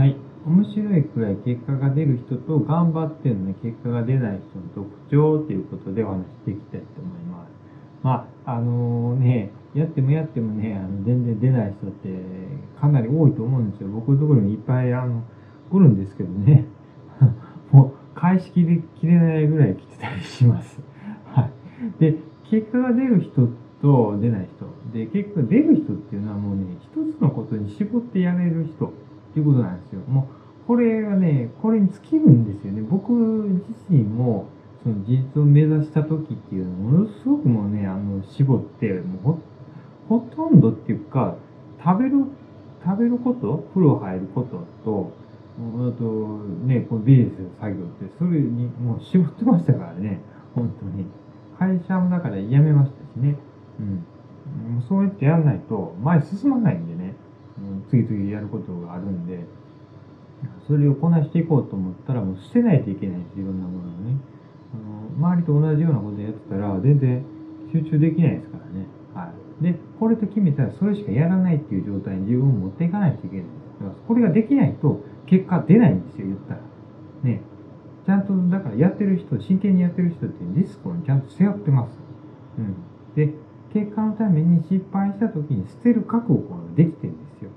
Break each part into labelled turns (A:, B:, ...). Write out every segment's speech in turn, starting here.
A: はい。面白いくらい結果が出る人と頑張ってるのに結果が出ない人の特徴ということでお話していきたいと思います。まあ、あのね、やってもやってもね、あの全然出ない人ってかなり多いと思うんですよ。僕のところにいっぱいあの来るんですけどね。もう返しきれきれないぐらい来てたりします。はい。で、結果が出る人と出ない人。で、結果出る人っていうのはもうね、一つのことに絞ってやれる人いうことなんですよ。もう、これがね、これに尽きるんですよね。僕自身も、その自立を目指した時っていうのはものすごくもうね、あの、絞って、もうほ、ほとんどっていうか、食べる、食べること風呂入ることと、あと、ね、このビジネスの作業って、それにもう絞ってましたからね、本当に。会社もだから辞めましたしね。うん。もうそうやってやらないと前進まないんでね、次々やることがあるんで、それをこなしていこうと思ったらもう捨てないといけないです、いろんなものをね。あの周りと同じようなことやってたら全然集中できないですからね。はい。で、これと決めたらそれしかやらないっていう状態に自分を持っていかないといけない。だからこれができないと結果出ないんですよ、言ったら。ね。ちゃんと、だからやってる人、真剣にやってる人ってリスクをちゃんと背負ってます。うん。で、結果のために失敗した時に捨てる覚悟ができてるんですよ。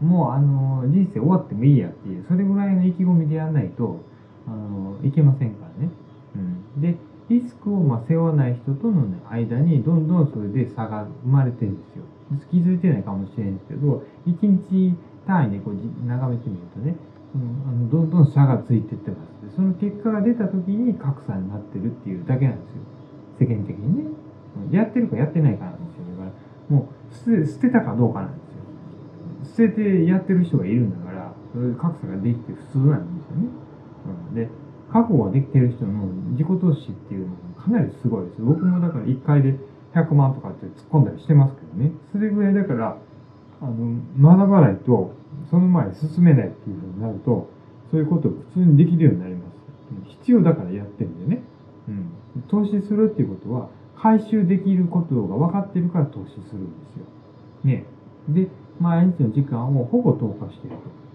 A: もう、あの、人生終わってもいいやっていう、それぐらいの意気込みでやらないと、あの、いけませんからね。うん。で、リスクをまあ背負わない人との、ね、間にどんどんそれで差が生まれてるんですよ。気づいてないかもしれないんですけど、一日単位でこうじ眺めてみるとね、うん、あのどんどん差がついてってます。でその結果が出た時に格差になってるっていうだけなんですよ。世間的にね。やってるかやってないかなんですよ。だから、もう捨て捨てたかどうかなんです。捨ててやってる人がいるんだから、それで格差ができて普通なんですよね。うん、で、覚悟ができてる人の自己投資っていうのがかなりすごいです。僕もだから1回で100万とかって突っ込んだりしてますけどね。それぐらいだから、あの、学ばないと、その前進めないっていうふうになると、そういうことを普通にできるようになります。必要だからやってるんでね。うん。投資するっていうことは、回収できることが分かってるから投資するんですよ。ね。で、毎日の時間をほぼ投下していると。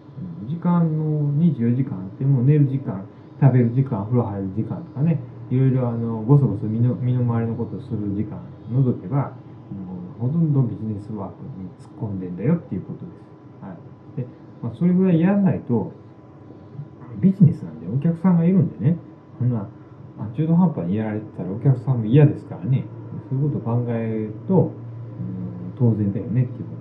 A: 時間の24時間あっても寝る時間、食べる時間、風呂入る時間とかね、いろいろあの、ごそごそ身の身の回りのことをする時間除けば、もうほとんどビジネスワークに突っ込んでんだよっていうことです。はい。で、まあ、それぐらいやらないと、ビジネスなんでお客さんがいるんでね、そんな、まあ中途半端にやられてたらお客さんも嫌ですからね、そういうことを考えると、うん、当然だよねっていうこと。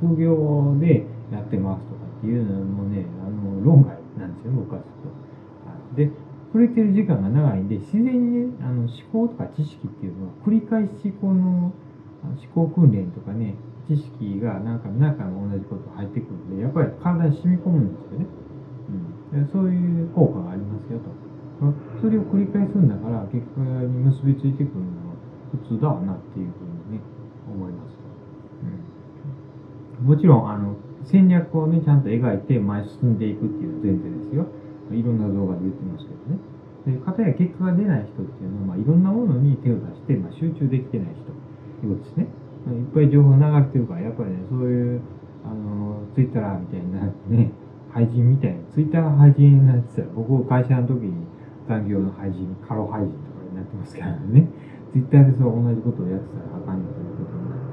A: 副業でやってますとかっていうのもね、あの、論外なんですよ、僕はちょっと。で、触れてる時間が長いんで、自然にね、あの思考とか知識っていうのは繰り返しこの思考訓練とかね、知識がなんか何回も同じこと入ってくるんで、やっぱり体に染み込むんですよね。うん、そういう効果がありますよと。それを繰り返すんだから、結果に結びついてくるのは普通だわなっていうふうにね、思います。うん、もちろん、あの、戦略をね、ちゃんと描いて前進んでいくっていう前提ですよ。いろんな動画で言ってますけどね。で、かたや結果が出ない人っていうのは、まあ、いろんなものに手を出して、まあ、集中できてない人ということですね。まあいっぱい情報流れてるから、やっぱりね、そういう、あの、ツイッターみたいになってね、廃人みたいな、ツイッターが廃人になってたら、僕会社の時に残業の廃人、過労廃人とかになってますからね。ツイッターでそう同じことをやってたらあかんよということになっ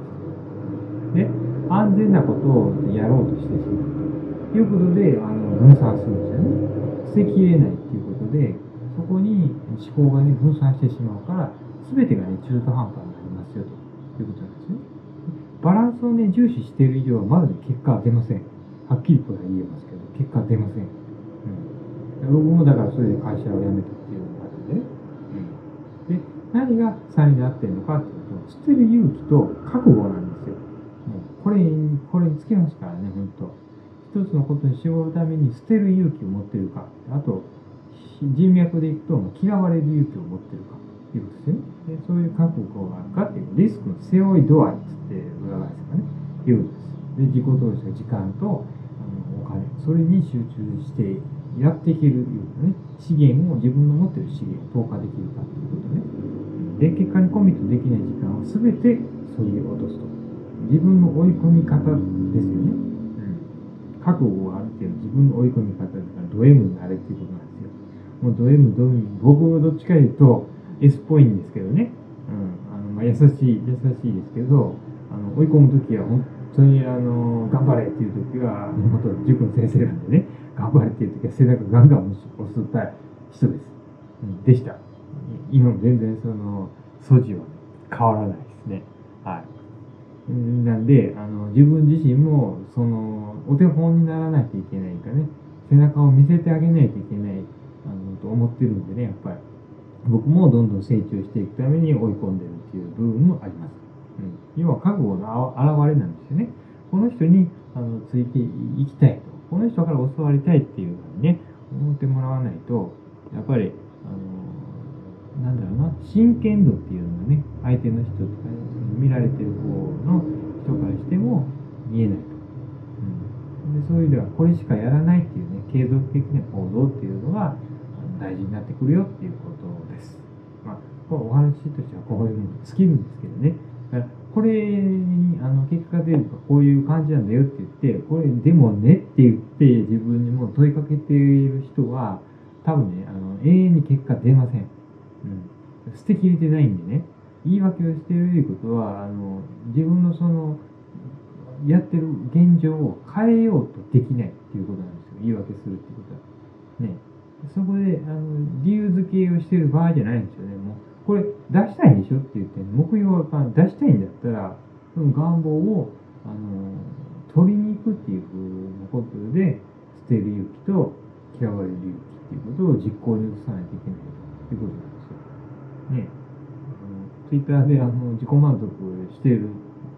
A: てで、安全なことをやろうとしてしまうということで、あの、分散するんですよね。捨てきれないっていうことで、そこに思考がね、分散してしまうから、すべてがね、中途半端になりますよということなんですね。バランスをね、重視している以上は、まずね、結果は出ません。はっきりこれは言えますけど、結果は出ません。うん。僕もだからそれで会社を辞めたっていうのがあるんでね。うん。で、何が差になってるのかっていうと、捨てる勇気と覚悟なんですよ。これに、これにつきますからね、本当一つのことに絞るために捨てる勇気を持ってるか、あと、人脈でいくと、嫌われる勇気を持ってるか、ということですね。でそういう覚悟があるかっていう、リスクの背負い度合いっつって裏返すかね、いうことです。で、自己投資は時間と、あの、お金、それに集中してやっていけるいうことね、資源を、自分の持ってる資源を投下できるかということね。で、結果にコミットできない時間を全てそぎ落とすと。自分の追い込み方ですよね。うん。覚悟があるっていうの自分の追い込み方だからド M になれっていうことなんですよ。もうド M、ド M、僕はどっちか言うと S っぽいんですけどね。うん。あのまあ、優しい、優しいですけど、あの追い込むときは本当にあの頑張れっていうときは、本当塾の先生なんでね、頑張れっていうときは背中ガンガン押す人です。うん、でした。今も全然その素地は変わらないですね。はい。なんで、あの、自分自身も、その、お手本にならないといけないかね、背中を見せてあげないといけない、あの、と思ってるんでね、やっぱり。僕もどんどん成長していくために追い込んでるっていう部分もあります。うん。要は覚悟の表れなんですよね。この人に、あの、ついていきたいと。この人から教わりたいっていうふうにね、思ってもらわないと、やっぱり、あの、なんだろうな、真剣度っていうのがね、相手の人とか、見られてる方の人からしても見えないと。うん、でそういう意味では、これしかやらないっていうね、継続的な行動っていうのが大事になってくるよっていうことです。まあ、お話としてはこういうの尽きるんですけどね。これにあの結果が出るとこういう感じなんだよって言って、これでもねって言って自分にも問いかけている人は、多分ね、あの永遠に結果出ません。うん。捨てきれてないんでね。言い訳をしているということは、あの、自分のその、やってる現状を変えようとできないっていうことなんですよ。言い訳するっていうことは。ね。そこで、あの、理由付けをしてる場合じゃないんですよね。もう、これ出したいんでしょって言って、目標が出したいんだったら、その願望を、あの、取りに行くっていうふうなことで、捨てる勇気と嫌われる勇気っていうことを実行に移さないといけないということなんですよ。ね。ツイッターであの自己満足している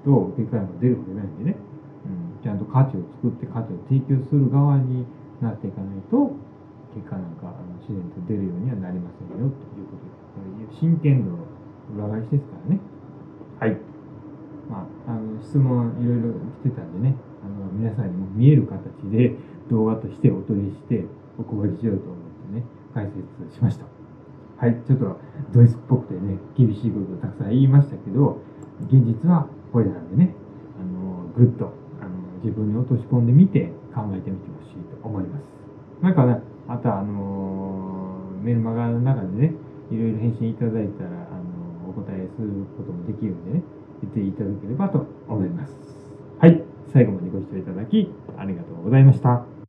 A: と結果が出るわけないんでね、うん、ちゃんと価値を作って価値を提供する側になっていかないと結果なんかあの自然と出るようにはなりませんよということで真剣度の裏返しですからね。はい。まあ、あの質問いろいろ来てたんでね、あの皆さんにも見える形で動画としてお取りしてお配りしようと思ってね、解説しました。はい、ちょっとドイツっぽくてね、厳しいことをたくさん言いましたけど、現実はこれなんでね、あのぐっとあの自分に落とし込んでみて考えてみてほしいと思います。なんかね、またあのメルマガの中でね、いろいろ返信いただいたら、あのお答えすることもできるんでね、言っていただければと思います。はい、最後までご視聴いただきありがとうございました。